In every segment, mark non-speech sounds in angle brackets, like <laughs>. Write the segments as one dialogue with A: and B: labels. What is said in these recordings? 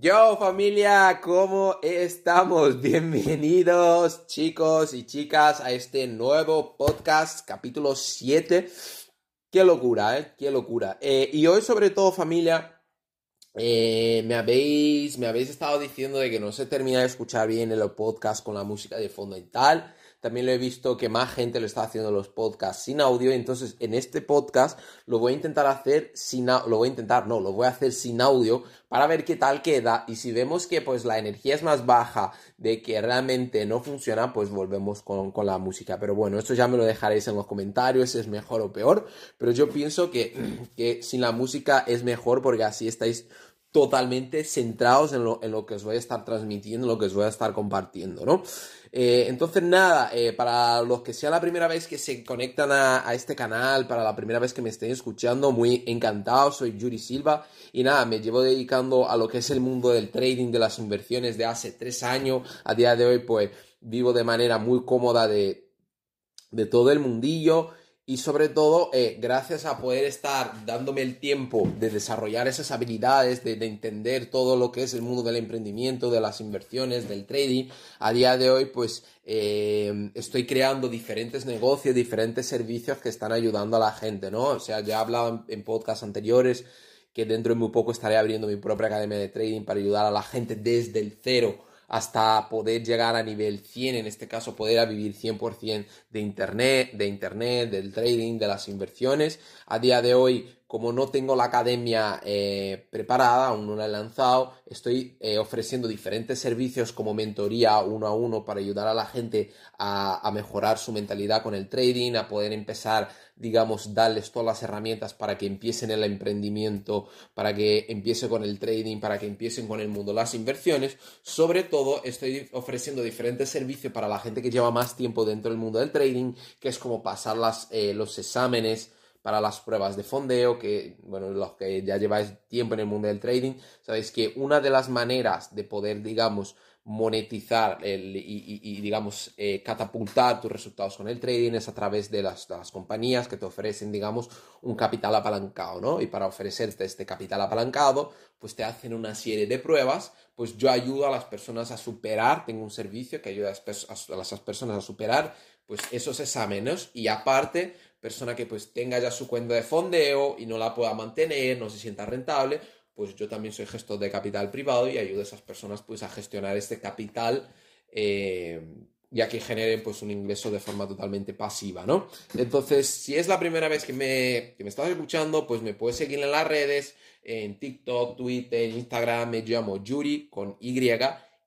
A: Yo familia, ¿cómo estamos? <laughs> Bienvenidos chicos y chicas a este nuevo podcast, capítulo 7. Qué locura, ¿eh? Qué locura. Eh, y hoy sobre todo familia, eh, me, habéis, me habéis estado diciendo de que no se termina de escuchar bien el podcast con la música de fondo y tal. También lo he visto que más gente lo está haciendo los podcasts sin audio. Entonces, en este podcast lo voy a intentar hacer sin lo voy a intentar, no, lo voy a hacer sin audio para ver qué tal queda. Y si vemos que pues la energía es más baja, de que realmente no funciona, pues volvemos con, con la música. Pero bueno, esto ya me lo dejaréis en los comentarios, es mejor o peor. Pero yo pienso que, que sin la música es mejor porque así estáis totalmente centrados en lo, en lo, que os voy a estar transmitiendo, en lo que os voy a estar compartiendo, ¿no? Eh, entonces, nada, eh, para los que sea la primera vez que se conectan a, este canal, para la primera vez que me estén escuchando, muy encantado, soy Yuri Silva y nada, me llevo dedicando a lo que es el mundo del trading, de las inversiones de hace tres años, a día de hoy pues vivo de manera muy cómoda de, de todo el mundillo y sobre todo eh, gracias a poder estar dándome el tiempo de desarrollar esas habilidades, de, entender todo lo que es el mundo del emprendimiento, de las inversiones, del trading, a día de hoy pues eh, estoy creando diferentes negocios, diferentes servicios que están ayudando a la gente, ¿no? O sea, ya he hablado en, en podcasts anteriores que dentro de muy poco estaré abriendo mi propia academia de trading para ayudar a la gente desde el cero hasta poder llegar a nivel 100, en este caso poder vivir 100% de internet, de internet, del trading, de las inversiones. A día de hoy como no tengo la academia eh, preparada, aún no la he lanzado, estoy eh, ofreciendo diferentes servicios como mentoría uno a uno para ayudar a la gente a, mejorar su mentalidad con el trading, a poder empezar, digamos, darles todas las herramientas para que empiecen el emprendimiento, para que empiecen con el trading, para que empiecen con el mundo de las inversiones. Sobre todo, estoy ofreciendo diferentes servicios para la gente que lleva más tiempo dentro del mundo del trading, que es como pasar las, eh, los exámenes, para las pruebas de fondeo, que, bueno, los que ya lleváis tiempo en el mundo del trading, sabéis que una de las maneras de poder, digamos, monetizar y, digamos, eh, catapultar tus resultados con el trading es a través de las, las, compañías que te ofrecen, digamos, un capital apalancado, ¿no? Y para ofrecerte este capital apalancado, pues te hacen una serie de pruebas, pues yo ayudo a las personas a superar, tengo un servicio que ayuda a, a esas personas a superar, pues esos exámenes y aparte persona que pues tenga ya su cuenta de fondeo y no la pueda mantener, no se sienta rentable, pues yo también soy gestor de capital privado y ayudo a esas personas pues a gestionar este capital eh, ya que generen pues un ingreso de forma totalmente pasiva, ¿no? Entonces, si es la primera vez que me, que me estás escuchando, pues me puedes seguir en las redes, en TikTok, Twitter, Instagram, me llamo Yuri con Y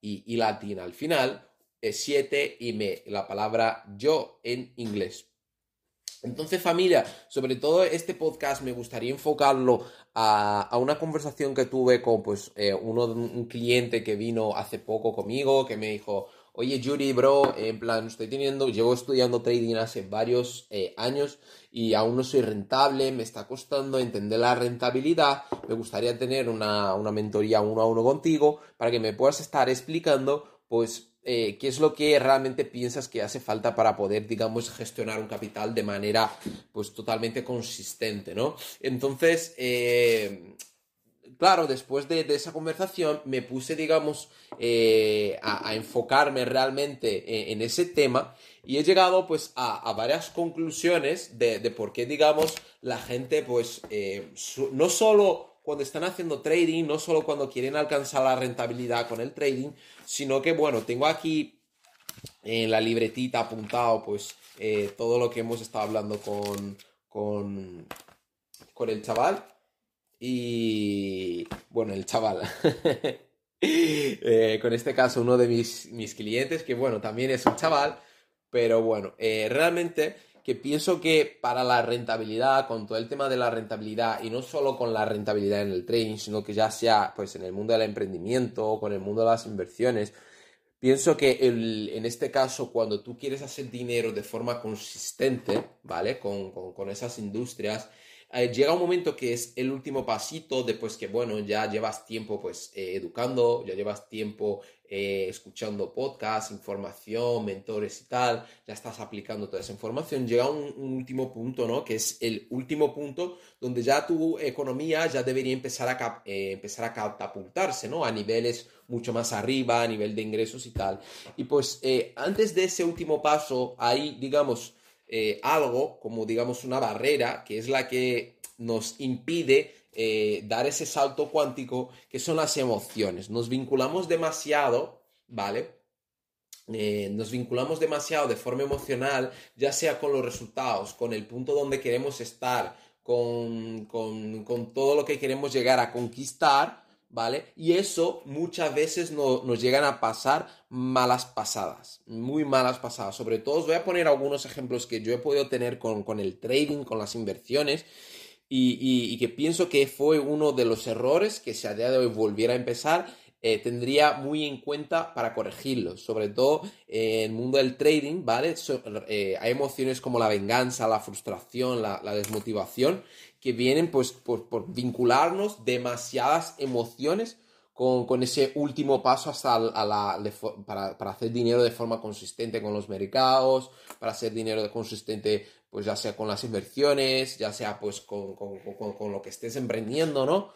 A: y, y latina al final, es 7 y me, la palabra yo en inglés. Entonces, familia, sobre todo este podcast me gustaría enfocarlo a, una conversación que tuve con pues, eh, uno, un cliente que vino hace poco conmigo, que me dijo, oye Yuri, bro, en plan, estoy teniendo, llevo estudiando trading hace varios eh, años y aún no soy rentable, me está costando entender la rentabilidad, me gustaría tener una, una mentoría uno a uno contigo para que me puedas estar explicando, pues, eh, qué es lo que realmente piensas que hace falta para poder, digamos, gestionar un capital de manera, pues, totalmente consistente, ¿no? Entonces, eh, claro, después de, esa conversación me puse, digamos, eh, a, enfocarme realmente en, ese tema y he llegado, pues, a, varias conclusiones de, de, por qué, digamos, la gente, pues, no solo cuando están haciendo trading, no solo cuando quieren alcanzar la rentabilidad con el trading, sino que, bueno, tengo aquí en la libretita apuntado, pues, eh, todo lo que hemos estado hablando con, con, con el chaval. Y, bueno, el chaval. <laughs> Eh, con este caso, uno de mis, mis clientes, que, bueno, también es un chaval, pero bueno, eh, realmente que pienso que para la rentabilidad, con todo el tema de la rentabilidad, y no solo con la rentabilidad en el trading, sino que ya sea pues en el mundo del emprendimiento con el mundo de las inversiones, pienso que en este caso, cuando tú quieres hacer dinero de forma consistente, ¿vale? Con, con, esas industrias, eh, llega un momento que es el último pasito después que, bueno, ya llevas tiempo pues eh, educando, ya llevas tiempo eh, escuchando podcasts, información, mentores y tal, ya estás aplicando toda esa información, llega un, último punto, ¿no? Que es el último punto donde ya tu economía ya debería empezar a, empezar a catapultarse, ¿no? A niveles mucho más arriba, a nivel de ingresos y tal. Y pues antes de ese último paso, hay, digamos, eh, algo como digamos una barrera que es la que nos impide eh, dar ese salto cuántico que son las emociones. Nos vinculamos demasiado, ¿vale? Eh, nos vinculamos demasiado de forma emocional, ya sea con los resultados, con el punto donde queremos estar, con, con todo lo que queremos llegar a conquistar, ¿vale? Y eso muchas veces nos llegan a pasar malas pasadas, muy malas pasadas. Sobre todo os voy a poner algunos ejemplos que yo he podido tener con, el trading, con las inversiones. Y, que pienso que fue uno de los errores que si a día de hoy volviera a empezar, eh, tendría muy en cuenta para corregirlos. Sobre todo en el mundo del trading, ¿vale? Eh, hay emociones como la venganza, la frustración, la desmotivación, que vienen pues por, vincularnos demasiadas emociones con, ese último paso hasta para, hacer dinero de forma consistente con los mercados, para hacer dinero consistente pues ya sea con las inversiones, ya sea pues con, con lo que estés emprendiendo, ¿no?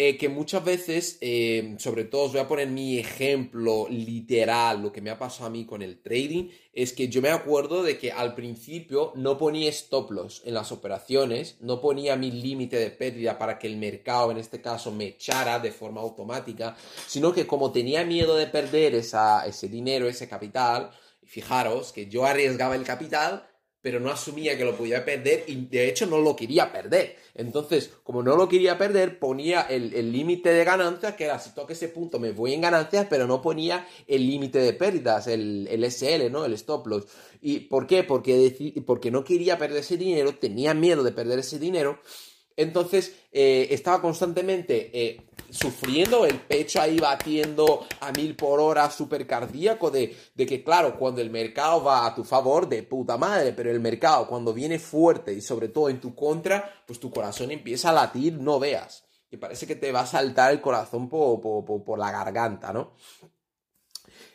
A: Eh, que muchas veces, eh, sobre todo os voy a poner mi ejemplo literal, lo que me ha pasado a mí con el trading, es que yo me acuerdo de que al principio no ponía stop loss en las operaciones, no ponía mi límite de pérdida para que el mercado, en este caso, me echara de forma automática, sino que como tenía miedo de perder ese dinero, ese capital, fijaros que yo arriesgaba el capital, pero no asumía que lo podía perder y de hecho no lo quería perder. Entonces, como no lo quería perder, ponía el límite de ganancias, que era si toque ese punto me voy en ganancias, pero no ponía el límite de pérdidas, el, el, SL, ¿no? El stop loss. ¿Y por qué? Porque, porque no quería perder ese dinero, tenía miedo de perder ese dinero entonces eh, estaba constantemente eh, sufriendo, el pecho ahí batiendo a mil por hora, súper cardíaco, de, de, que claro, cuando el mercado va a tu favor, de puta madre, pero el mercado cuando viene fuerte y sobre todo en tu contra, pues tu corazón empieza a latir, no veas. Y parece que te va a saltar el corazón por, por la garganta, ¿no?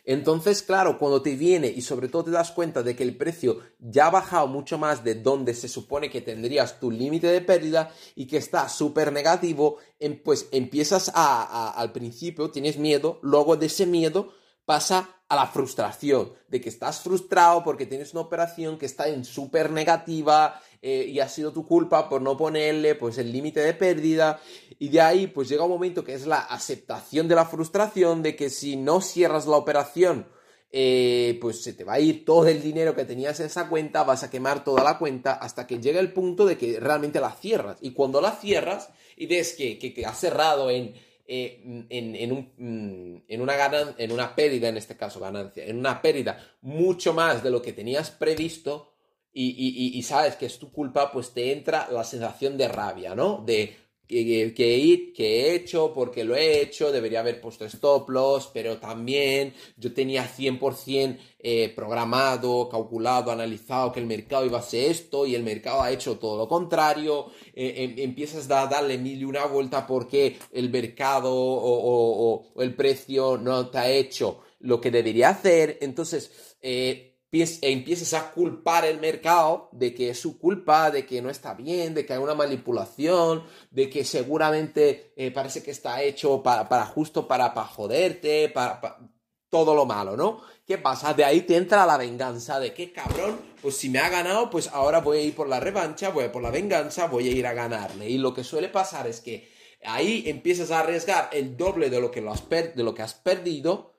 A: Entonces, claro, cuando te viene y sobre todo te das cuenta de que el precio ya ha bajado mucho más de donde se supone que tendrías tu límite de pérdida y que está súper negativo, em, pues empiezas a, al principio, tienes miedo, luego de ese miedo pasa a la frustración, de que estás frustrado porque tienes una operación que está en súper negativa eh, y ha sido tu culpa por no ponerle pues el límite de pérdida y de ahí pues llega un momento que es la aceptación de la frustración de que si no cierras la operación eh, pues se te va a ir todo el dinero que tenías en esa cuenta, vas a quemar toda la cuenta hasta que llega el punto de que realmente la cierras. Y cuando la cierras y ves que, que, has cerrado en, eh, en, un, mm, en, una en una pérdida, en este caso ganancia, en una pérdida mucho más de lo que tenías previsto y, sabes que es tu culpa, pues te entra la sensación de rabia, ¿no? De que, que, he hecho, porque lo he hecho, debería haber puesto stop loss, pero también yo tenía 100% eh, programado, calculado, analizado que el mercado iba a hacer esto y el mercado ha hecho todo lo contrario, eh, em, empiezas a darle mil y una vuelta porque el mercado o, el precio no te ha hecho lo que debería hacer, entonces... Eh, empieces a culpar el mercado de que es su culpa, de que no está bien, de que hay una manipulación, de que seguramente eh, parece que está hecho para, justo para, para joderte, para, todo lo malo, ¿no? ¿Qué pasa? De ahí te entra la venganza de que cabrón, pues si me ha ganado, pues ahora voy a ir por la revancha, voy a ir por la venganza, voy a ir a ganarle. Y lo que suele pasar es que ahí empiezas a arriesgar el doble de lo que, lo has, de lo que has perdido,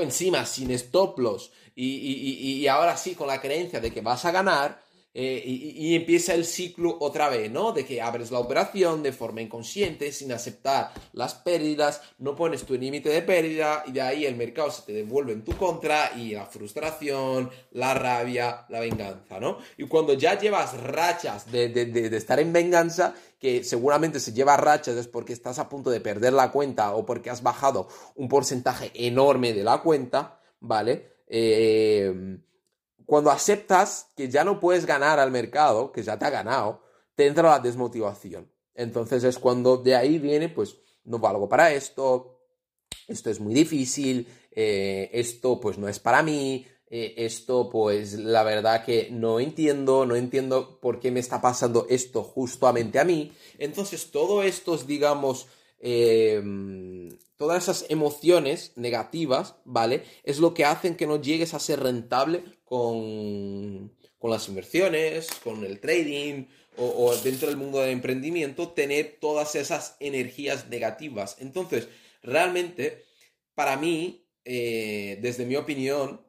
A: encima sin stop loss y, ahora sí con la creencia de que vas a ganar eh, y, empieza el ciclo otra vez, ¿no? De que abres la operación de forma inconsciente, sin aceptar las pérdidas, no pones tu límite de pérdida y de ahí el mercado se te devuelve en tu contra y la frustración, la rabia, la venganza, ¿no? Y cuando ya llevas rachas de, de estar en venganza, que seguramente se lleva rachas es porque estás a punto de perder la cuenta o porque has bajado un porcentaje enorme de la cuenta, ¿vale? Eh, cuando aceptas que ya no puedes ganar al mercado, que ya te ha ganado, te entra la desmotivación. Entonces es cuando de ahí viene, pues, no valgo para esto, esto es muy difícil, eh, esto pues no es para mí, eh, esto pues la verdad que no entiendo, no entiendo por qué me está pasando esto justamente a mí. Entonces todo estos, digamos, em, todas esas emociones negativas, ¿vale? Es lo que hacen que no llegues a ser rentable con, con las inversiones, con el trading o, dentro del mundo del emprendimiento, tener todas esas energías negativas. Entonces, realmente, para mí, eh, desde mi opinión,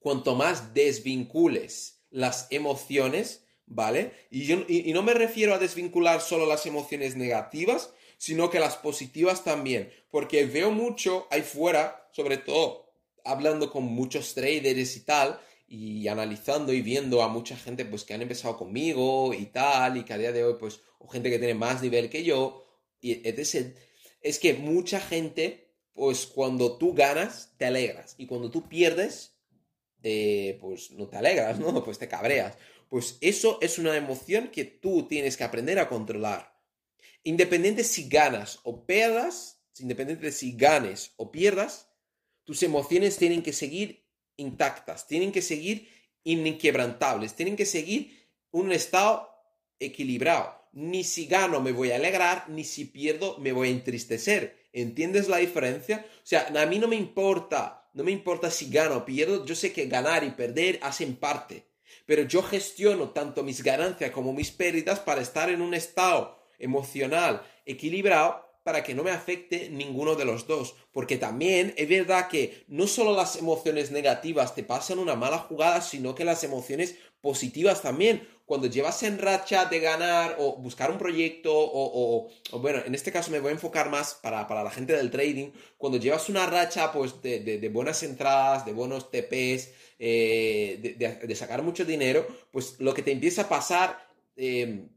A: cuanto más desvincules las emociones, ¿vale? Y, yo, y, no me refiero a desvincular solo las emociones negativas, sino que las positivas también, porque veo mucho ahí fuera, sobre todo hablando con muchos traders y tal, y analizando y viendo a mucha gente pues que han empezado conmigo y tal, y que a día de hoy pues, o gente que tiene más nivel que yo, y es, es que mucha gente, pues cuando tú ganas, te alegras, y cuando tú pierdes, eh, pues no te alegras, ¿no? <laughs> Pues te cabreas. Pues eso es una emoción que tú tienes que aprender a controlar. Independiente si ganas o pierdas, independiente de si ganes o pierdas, tus emociones tienen que seguir intactas, tienen que seguir inquebrantables, tienen que seguir un estado equilibrado. Ni si gano me voy a alegrar, ni si pierdo me voy a entristecer. ¿Entiendes la diferencia? O sea, a mí no me importa, no me importa si gano o pierdo, yo sé que ganar y perder hacen parte, pero yo gestiono tanto mis ganancias como mis pérdidas para estar en un estado emocional equilibrado para que no me afecte ninguno de los dos. Porque también es verdad que no solo las emociones negativas te pasan una mala jugada, sino que las emociones positivas también. Cuando llevas en racha de ganar o buscar un proyecto o, bueno, en este caso me voy a enfocar más para, la gente del trading, cuando llevas una racha pues de, buenas entradas, de buenos TPs, eh, de, sacar mucho dinero, pues lo que te empieza a pasar... Eh,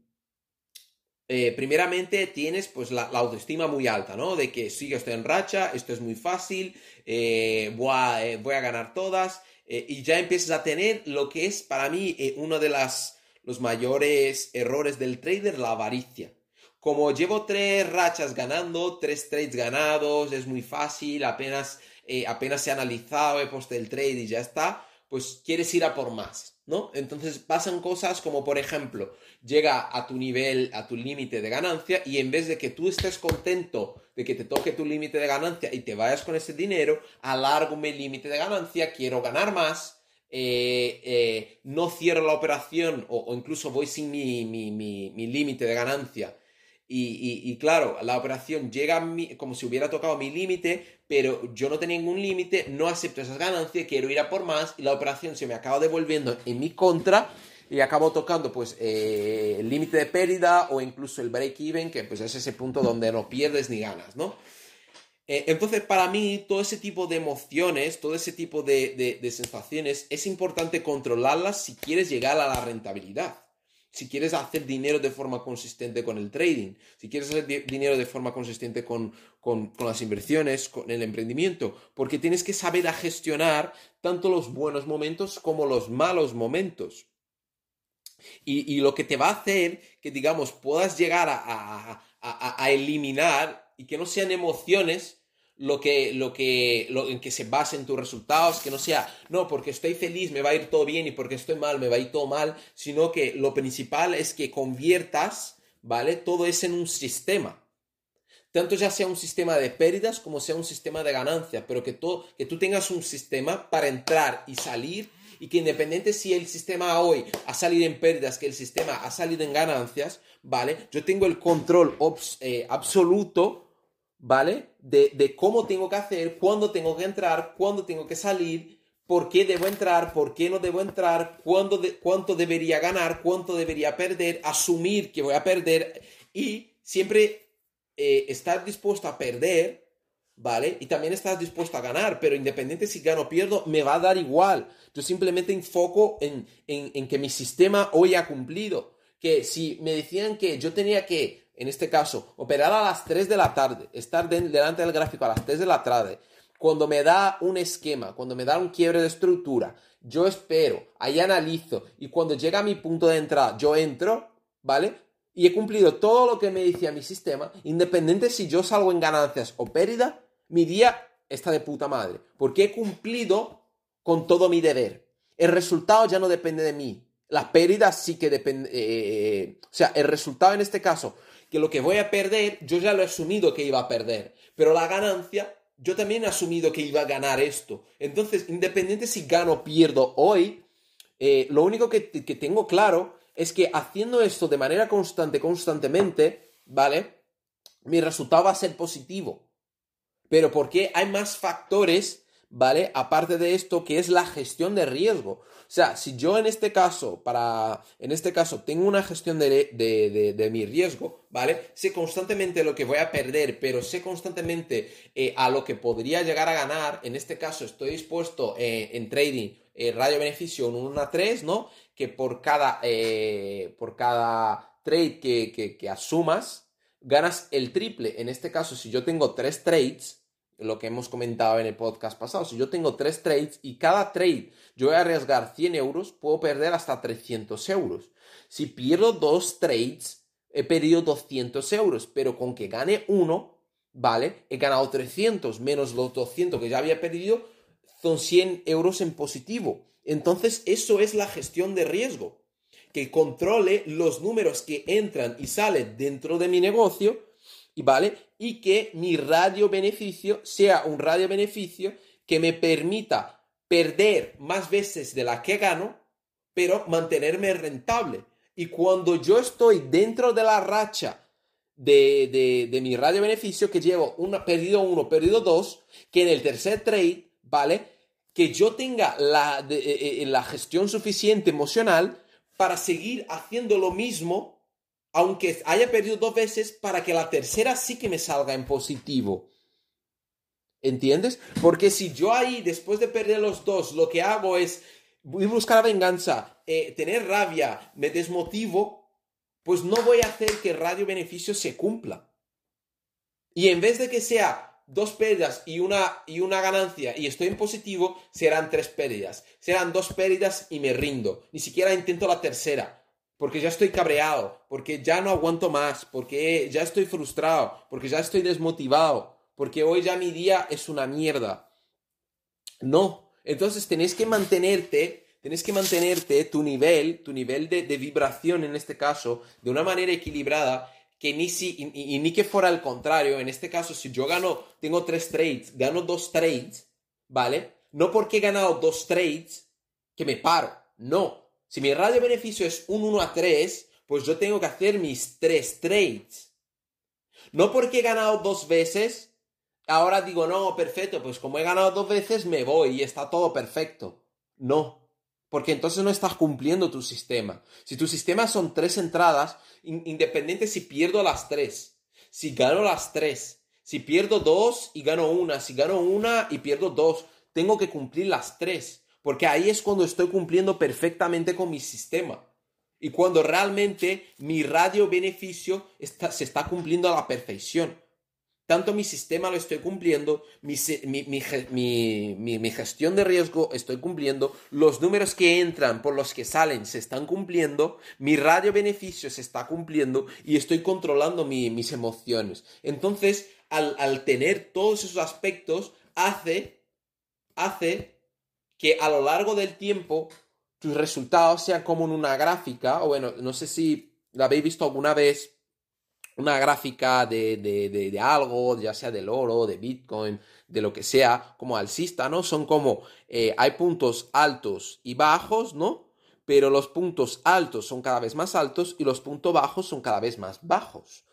A: eh, primeramente tienes pues la, autoestima muy alta, ¿no? De que sí, estoy en racha, esto es muy fácil, eh, voy, a, eh, voy, a, ganar todas, y ya empiezas a tener lo que es para mí uno de las, los mayores errores del trader, la avaricia. Como llevo tres rachas ganando, tres trades ganados, es muy fácil, apenas, apenas he analizado, he puesto el trade y ya está, pues quieres ir a por más, ¿no? Entonces pasan cosas como, por ejemplo, llega a tu nivel, a tu límite de ganancia y en vez de que tú estés contento de que te toque tu límite de ganancia y te vayas con ese dinero, alargo mi límite de ganancia, quiero ganar más, eh, eh, no cierro la operación o, incluso voy sin mi, mi límite de ganancia. Y, claro, la operación llega como si hubiera tocado mi límite, pero yo no tenía ningún límite, no acepto esas ganancias, quiero ir a por más y la operación se me acaba devolviendo en mi contra y acabo tocando pues eh, el límite de pérdida o incluso el break-even, que pues es ese punto donde no pierdes ni ganas, ¿no? Eh, entonces, para mí, todo ese tipo de emociones, todo ese tipo de sensaciones, es importante controlarlas si quieres llegar a la rentabilidad si quieres hacer dinero de forma consistente con el trading, si quieres hacer dinero de forma consistente con, las inversiones, con el emprendimiento, porque tienes que saber a gestionar tanto los buenos momentos como los malos momentos. Y, lo que te va a hacer que, digamos, puedas llegar a eliminar y que no sean emociones lo que, lo que, lo, en que se basen tus resultados, que no sea, no, porque estoy feliz me va a ir todo bien y porque estoy mal me va a ir todo mal, sino que lo principal es que conviertas, ¿vale? Todo eso en un sistema. Tanto ya sea un sistema de pérdidas como sea un sistema de ganancias, pero que, todo, que tú tengas un sistema para entrar y salir y que independiente si el sistema hoy ha salido en pérdidas, que el sistema ha salido en ganancias, ¿vale? Yo tengo el control eh, absoluto ¿vale? De, cómo tengo que hacer, cuándo tengo que entrar, cuándo tengo que salir, por qué debo entrar, por qué no debo entrar, cuánto debería ganar, cuánto debería perder, asumir que voy a perder y siempre eh, estar dispuesto a perder, ¿vale? Y también estar dispuesto a ganar, pero independiente si gano o pierdo, me va a dar igual. Yo simplemente enfoco en, en que mi sistema hoy ha cumplido. Que si me decían que yo tenía que en este caso, operar a las 3 de la tarde, estar delante del gráfico a las 3 de la tarde, cuando me da un esquema, cuando me da un quiebre de estructura, yo espero, ahí analizo y cuando llega a mi punto de entrada, yo entro, ¿vale? Y he cumplido todo lo que me decía mi sistema, independiente si yo salgo en ganancias o pérdida, mi día está de puta madre, porque he cumplido con todo mi deber. El resultado ya no depende de mí. La pérdida sí que depende... Eh, eh, eh, o sea, el resultado en este caso, que lo que voy a perder, yo ya lo he asumido que iba a perder. Pero la ganancia, yo también he asumido que iba a ganar esto. Entonces, independiente si gano o pierdo hoy, lo único que, que tengo claro es que haciendo esto de manera constante, constantemente, ¿vale? Mi resultado va a ser positivo. Pero porque hay más factores, ¿vale? Aparte de esto, que es la gestión de riesgo. O sea, si yo en este caso, para, en este caso, tengo una gestión de, de, mi riesgo, ¿vale? Sé constantemente lo que voy a perder, pero sé constantemente eh, a lo que podría llegar a ganar. En este caso, estoy dispuesto eh, en trading eh, radio-beneficio un 1 a 3, ¿no? Que por cada, por cada trade que, que asumas, ganas el triple. En este caso, si yo tengo tres trades, lo que hemos comentado en el podcast pasado. Si yo tengo tres trades y cada trade yo voy a arriesgar 100 euros, puedo perder hasta 300 euros. Si pierdo dos trades, he perdido 200 euros, pero con que gane uno, ¿vale? He ganado 300 menos los 200 que ya había perdido, son 100 euros en positivo. Entonces, eso es la gestión de riesgo. Que controle los números que entran y salen dentro de mi negocio ¿vale? Y que mi radio beneficio sea un radio beneficio que me permita perder más veces de la que gano, pero mantenerme rentable. Y cuando yo estoy dentro de la racha de, de, mi radio beneficio, que llevo una, perdido uno, perdido dos, que en el tercer trade, ¿vale? Que yo tenga la, eh, eh, la gestión suficiente emocional para seguir haciendo lo mismo aunque haya perdido dos veces, para que la tercera sí que me salga en positivo. ¿Entiendes? Porque si yo ahí, después de perder los dos, lo que hago es buscar venganza, eh, tener rabia, me desmotivo, pues no voy a hacer que radio beneficio se cumpla. Y en vez de que sea dos pérdidas y una, y una ganancia y estoy en positivo, serán tres pérdidas. Serán dos pérdidas y me rindo. Ni siquiera intento la tercera porque ya estoy cabreado, porque ya no aguanto más, porque ya estoy frustrado, porque ya estoy desmotivado, porque hoy ya mi día es una mierda. No, entonces tenéis que mantenerte, tenéis que mantenerte tu nivel, tu nivel de, vibración en este caso, de una manera equilibrada, que ni si, y, ni que fuera al contrario, en este caso, si yo gano, tengo tres trades, gano dos trades, ¿vale? No porque he ganado dos trades, que me paro, no, si mi radio beneficio es un 1 a 3, pues yo tengo que hacer mis tres trades. No porque he ganado dos veces, ahora digo, no, perfecto, pues como he ganado dos veces, me voy y está todo perfecto. No, porque entonces no estás cumpliendo tu sistema. Si tu sistema son tres entradas, independiente si pierdo las tres, si gano las tres, si pierdo dos y gano una, si gano una y pierdo dos, tengo que cumplir las tres porque ahí es cuando estoy cumpliendo perfectamente con mi sistema. Y cuando realmente mi radio beneficio se está cumpliendo a la perfección. Tanto mi sistema lo estoy cumpliendo, mi, mi, gestión de riesgo estoy cumpliendo, los números que entran por los que salen se están cumpliendo, mi radio beneficio se está cumpliendo y estoy controlando mis emociones. Entonces, al, al tener todos esos aspectos, hace, hace que a lo largo del tiempo tus resultados sean como en una gráfica, o bueno, no sé si la habéis visto alguna vez, una gráfica de, de, algo, ya sea del oro, de Bitcoin, de lo que sea, como alcista, ¿no? Son como, eh, hay puntos altos y bajos, ¿no? Pero los puntos altos son cada vez más altos y los puntos bajos son cada vez más bajos.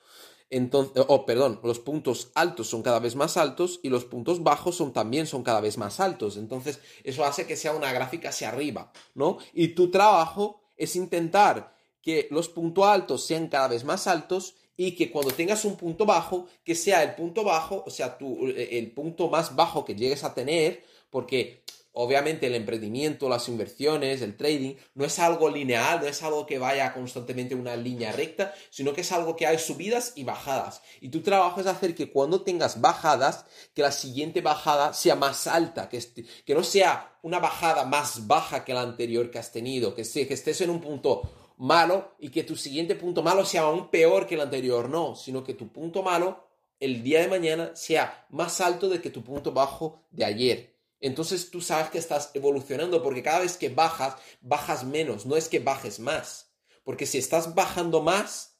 A: Entonces, oh, perdón, los puntos altos son cada vez más altos y los puntos bajos son también son cada vez más altos. Entonces, eso hace que sea una gráfica hacia arriba, ¿no? Y tu trabajo es intentar que los puntos altos sean cada vez más altos y que cuando tengas un punto bajo, que sea el punto bajo, o sea, tu, el punto más bajo que llegues a tener, porque Obviamente el emprendimiento, las inversiones, el trading, no es algo lineal, no es algo que vaya constantemente en una línea recta, sino que es algo que hay subidas y bajadas. Y tu trabajo es hacer que cuando tengas bajadas, que la siguiente bajada sea más alta, que, que no sea una bajada más baja que la anterior que has tenido, que, que estés en un punto malo y que tu siguiente punto malo sea aún peor que el anterior. No, sino que tu punto malo el día de mañana sea más alto de que tu punto bajo de ayer. Entonces tú sabes que estás evolucionando porque cada vez que bajas, bajas menos, no es que bajes más. Porque si estás bajando más,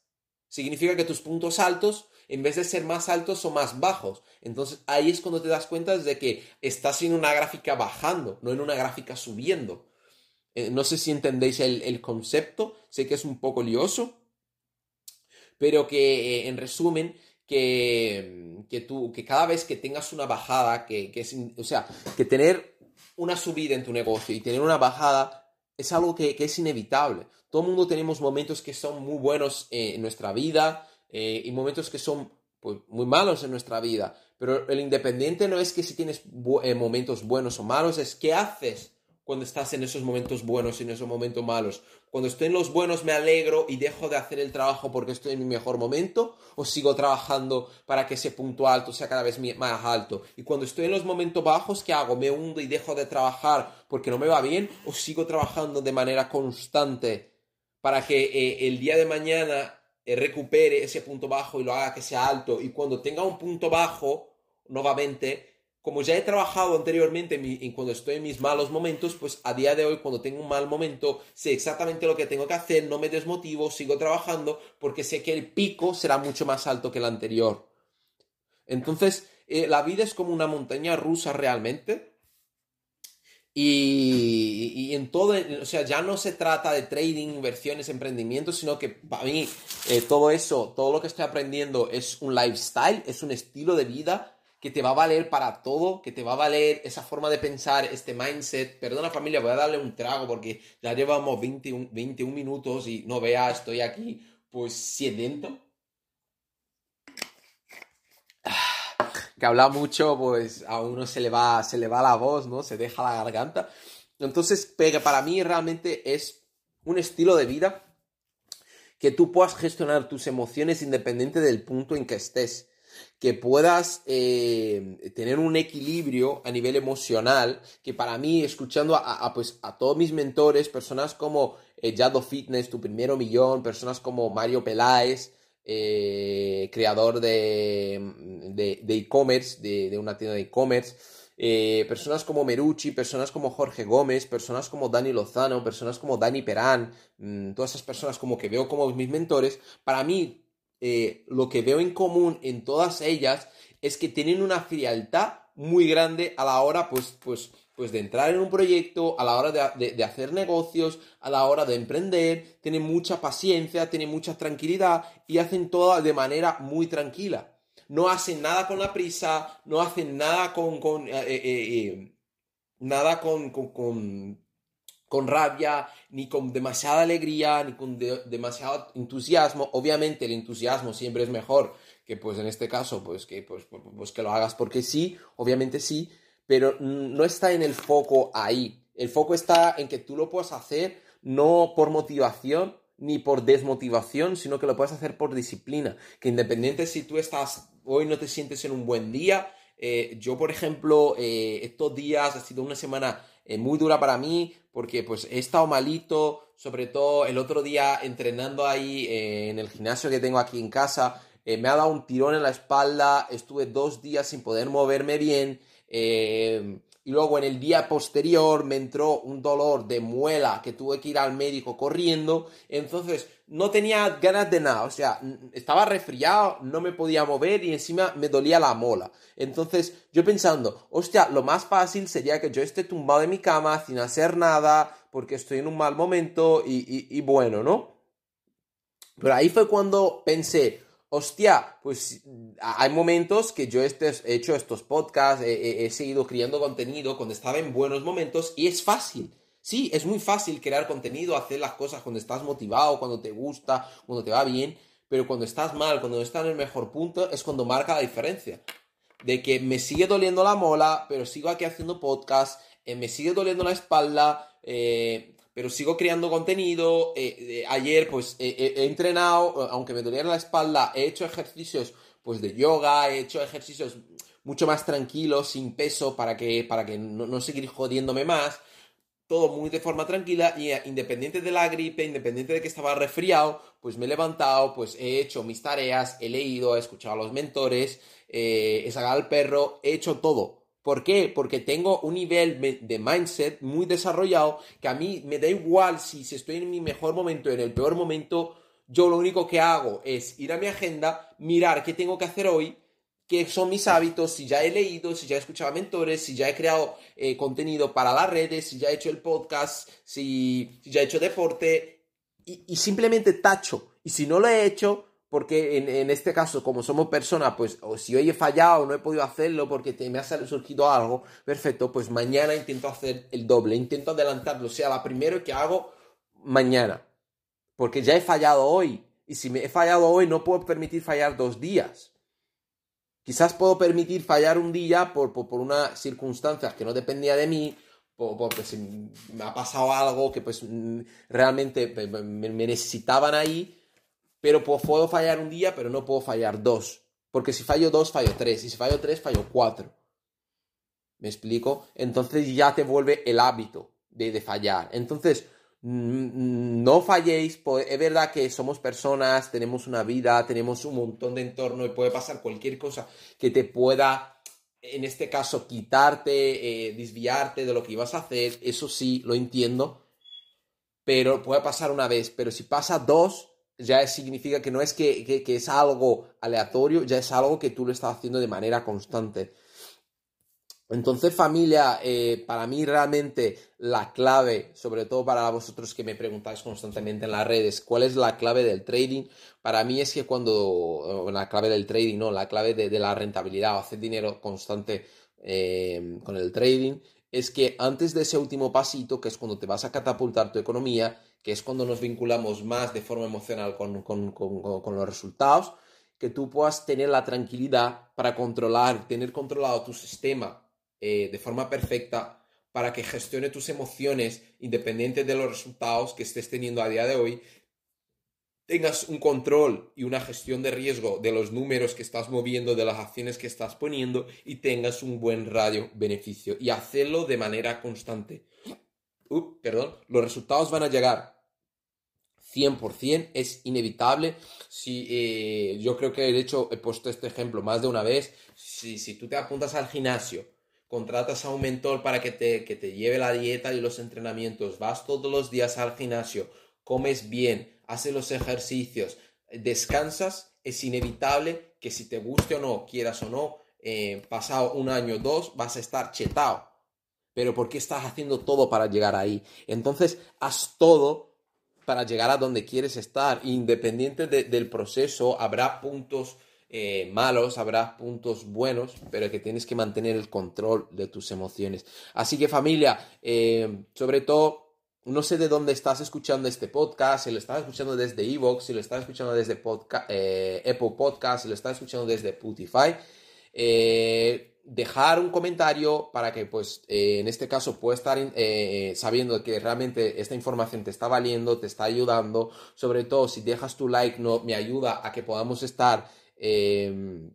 A: significa que tus puntos altos, en vez de ser más altos, son más bajos. Entonces ahí es cuando te das cuenta de que estás en una gráfica bajando, no en una gráfica subiendo. Eh, no sé si entendéis el, concepto, sé que es un poco lioso, pero que eh, en resumen que, que, tú, que cada vez que tengas una bajada, que, que o sea, que tener una subida en tu negocio y tener una bajada es algo que, que es inevitable. Todo el mundo tenemos momentos que son muy buenos en nuestra vida eh, y momentos que son pues, muy malos en nuestra vida. Pero el independiente no es que si tienes eh, momentos buenos o malos, es qué haces cuando estás en esos momentos buenos y en esos momentos malos. Cuando estoy en los buenos me alegro y dejo de hacer el trabajo porque estoy en mi mejor momento o sigo trabajando para que ese punto alto sea cada vez más alto. Y cuando estoy en los momentos bajos, ¿qué hago? ¿Me hundo y dejo de trabajar porque no me va bien o sigo trabajando de manera constante para que eh, el día de mañana eh, recupere ese punto bajo y lo haga que sea alto? Y cuando tenga un punto bajo, nuevamente, como ya he trabajado anteriormente en cuando estoy en mis malos momentos, pues a día de hoy cuando tengo un mal momento sé exactamente lo que tengo que hacer, no me desmotivo, sigo trabajando porque sé que el pico será mucho más alto que el anterior. Entonces, eh, la vida es como una montaña rusa realmente. Y, en todo, o sea, ya no se trata de trading, inversiones, emprendimientos, sino que para mí eh, todo eso, todo lo que estoy aprendiendo es un lifestyle, es un estilo de vida que te va a valer para todo, que te va a valer esa forma de pensar, este mindset. Perdona familia, voy a darle un trago porque ya llevamos 21, 21 minutos y no vea, estoy aquí pues siedento. Que habla mucho, pues a uno se le va, se le va la voz, ¿no? Se deja la garganta. Entonces, para mí realmente es un estilo de vida que tú puedas gestionar tus emociones independiente del punto en que estés que puedas eh, tener un equilibrio a nivel emocional, que para mí, escuchando a, pues, a todos mis mentores, personas como eh, Yado Fitness, Tu Primero Millón, personas como Mario Peláez, eh, creador de e-commerce, de, de, una tienda de e-commerce, personas como Merucci, personas como Jorge Gómez, personas como Dani Lozano, personas como Dani Perán, mm, todas esas personas como que veo como mis mentores, para mí eh, lo que veo en común en todas ellas es que tienen una frialdad muy grande a la hora, pues, pues, pues de entrar en un proyecto, a la hora de, hacer negocios, a la hora de emprender, tienen mucha paciencia, tienen mucha tranquilidad y hacen todo de manera muy tranquila. No hacen nada con la prisa, no hacen nada con, con eh, eh, nada con rabia, ni con demasiada alegría, ni con demasiado entusiasmo. Obviamente el entusiasmo siempre es mejor que pues en este caso pues que, pues, pues, pues, que lo hagas porque sí, obviamente sí, pero no está en el foco ahí. El foco está en que tú lo puedas hacer no por motivación ni por desmotivación, sino que lo puedes hacer por disciplina. Que independiente si tú estás hoy no te sientes en un buen día, eh, yo por ejemplo eh, estos días ha sido una semana eh, muy dura para mí porque pues he estado malito, sobre todo el otro día entrenando ahí eh, en el gimnasio que tengo aquí en casa, eh, me ha dado un tirón en la espalda, estuve dos días sin poder moverme bien y luego en el día posterior me entró un dolor de muela que tuve que ir al médico corriendo, entonces no tenía ganas de nada, o sea, estaba resfriado, no me podía mover y encima me dolía la mola. Entonces yo pensando, hostia, lo más fácil sería que yo esté tumbado en mi cama sin hacer nada porque estoy en un mal momento y, y bueno, ¿no? Pero ahí fue cuando pensé, hostia, pues hay momentos que yo he hecho estos podcasts, he, seguido creando contenido cuando estaba en buenos momentos y es fácil. Sí, es muy fácil crear contenido, hacer las cosas cuando estás motivado, cuando te gusta, cuando te va bien, pero cuando estás mal, cuando no estás en el mejor punto, es cuando marca la diferencia. De que me sigue doliendo la mola, pero sigo aquí haciendo podcast, eh, me sigue doliendo la espalda, eh, pero sigo creando contenido. Eh, ayer, pues, he entrenado, aunque me doliera la espalda, he hecho ejercicios, pues, de yoga, he hecho ejercicios mucho más tranquilos, sin peso, para que, para que no, seguir jodiéndome más. todo muy de forma tranquila y eh, independiente de la gripe, independiente de que estaba resfriado, pues me he levantado, pues he hecho mis tareas, he leído, he escuchado a los mentores, eh, he sacado al perro, he hecho todo. ¿Por qué? Porque tengo un nivel de mindset muy desarrollado que a mí me da igual si, estoy en mi mejor momento, en el peor momento, yo lo único que hago es ir a mi agenda, mirar qué tengo que hacer hoy, qué son mis hábitos, si ya he leído, si ya he escuchado a mentores, si ya he creado eh, contenido para las redes, si ya he hecho el podcast, si, ya he hecho deporte, y, simplemente tacho. Y si no lo he hecho, porque en, este caso, como somos personas, pues o si hoy he fallado, no he podido hacerlo porque me ha surgido algo, perfecto, pues mañana intento hacer el doble, intento adelantarlo, o sea, la primero que hago mañana, porque ya he fallado hoy. Y si me he fallado hoy, no puedo permitir fallar dos días. Quizás puedo permitir fallar un día por, por, unas circunstancias que no dependía de mí, porque si me ha pasado algo que pues mm, realmente me, necesitaban ahí, pero puedo fallar un día, pero no puedo fallar dos. Porque si fallo dos, fallo tres. Y si fallo tres, fallo cuatro. ¿Me explico? Entonces ya te vuelve el hábito de, fallar. Entonces, no falléis, es verdad que somos personas, tenemos una vida, tenemos un montón de entorno y puede pasar cualquier cosa que te pueda, en este caso, quitarte, eh, desviarte de lo que ibas a hacer, eso sí, lo entiendo, pero puede pasar una vez, pero si pasa dos, ya significa que no es que es algo aleatorio, ya es algo que tú lo estás haciendo de manera constante. Entonces, familia, eh, para mí realmente la clave, sobre todo para vosotros que me preguntáis constantemente en las redes, ¿cuál es la clave del trading? Para mí es que cuando, la clave del trading, no, la clave de, la rentabilidad o hacer dinero constante eh, con el trading, es que antes de ese último pasito, que es cuando te vas a catapultar tu economía, que es cuando nos vinculamos más de forma emocional con, con los resultados, que tú puedas tener la tranquilidad para controlar, tener controlado tu sistema eh, de forma perfecta para que gestione tus emociones independientes de los resultados que estés teniendo a día de hoy, tengas un control y una gestión de riesgo de los números que estás moviendo, de las acciones que estás poniendo y tengas un buen radio beneficio y hacerlo de manera constante. Perdón, los resultados van a llegar. 100% es inevitable. Si, eh, yo creo que de hecho he puesto este ejemplo más de una vez. Si, si tú te apuntas al gimnasio contratas a un mentor para que te, que te lleve la dieta y los entrenamientos, vas todos los días al gimnasio, comes bien, haces los ejercicios, descansas, es inevitable que si te guste o no, quieras o no, eh, pasado un año o dos, vas a estar chetado. Pero ¿por qué estás haciendo todo para llegar ahí? Entonces, haz todo para llegar a donde quieres estar. Independiente del proceso, habrá puntos eh, malos, habrá puntos buenos, pero que tienes que mantener el control de tus emociones. Así que familia, eh, sobre todo, no sé de dónde estás escuchando este podcast, si lo estás escuchando desde Evox, si lo estás escuchando desde eh, Apple Podcast, si lo estás escuchando desde Spotify. Dejar un comentario para que pues en este caso puedas estar sabiendo que realmente esta información te está valiendo, te está ayudando, sobre todo si dejas tu like no me ayuda a que podamos estar Em,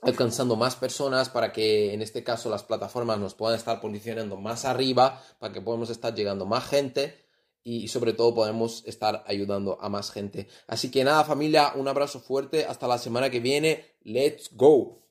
A: alcanzando más personas para que en este caso las plataformas nos puedan estar posicionando más arriba, para que podamos estar llegando más gente y sobre todo podemos estar ayudando a más gente. Así que nada familia, un abrazo fuerte, hasta la semana que viene, let's go.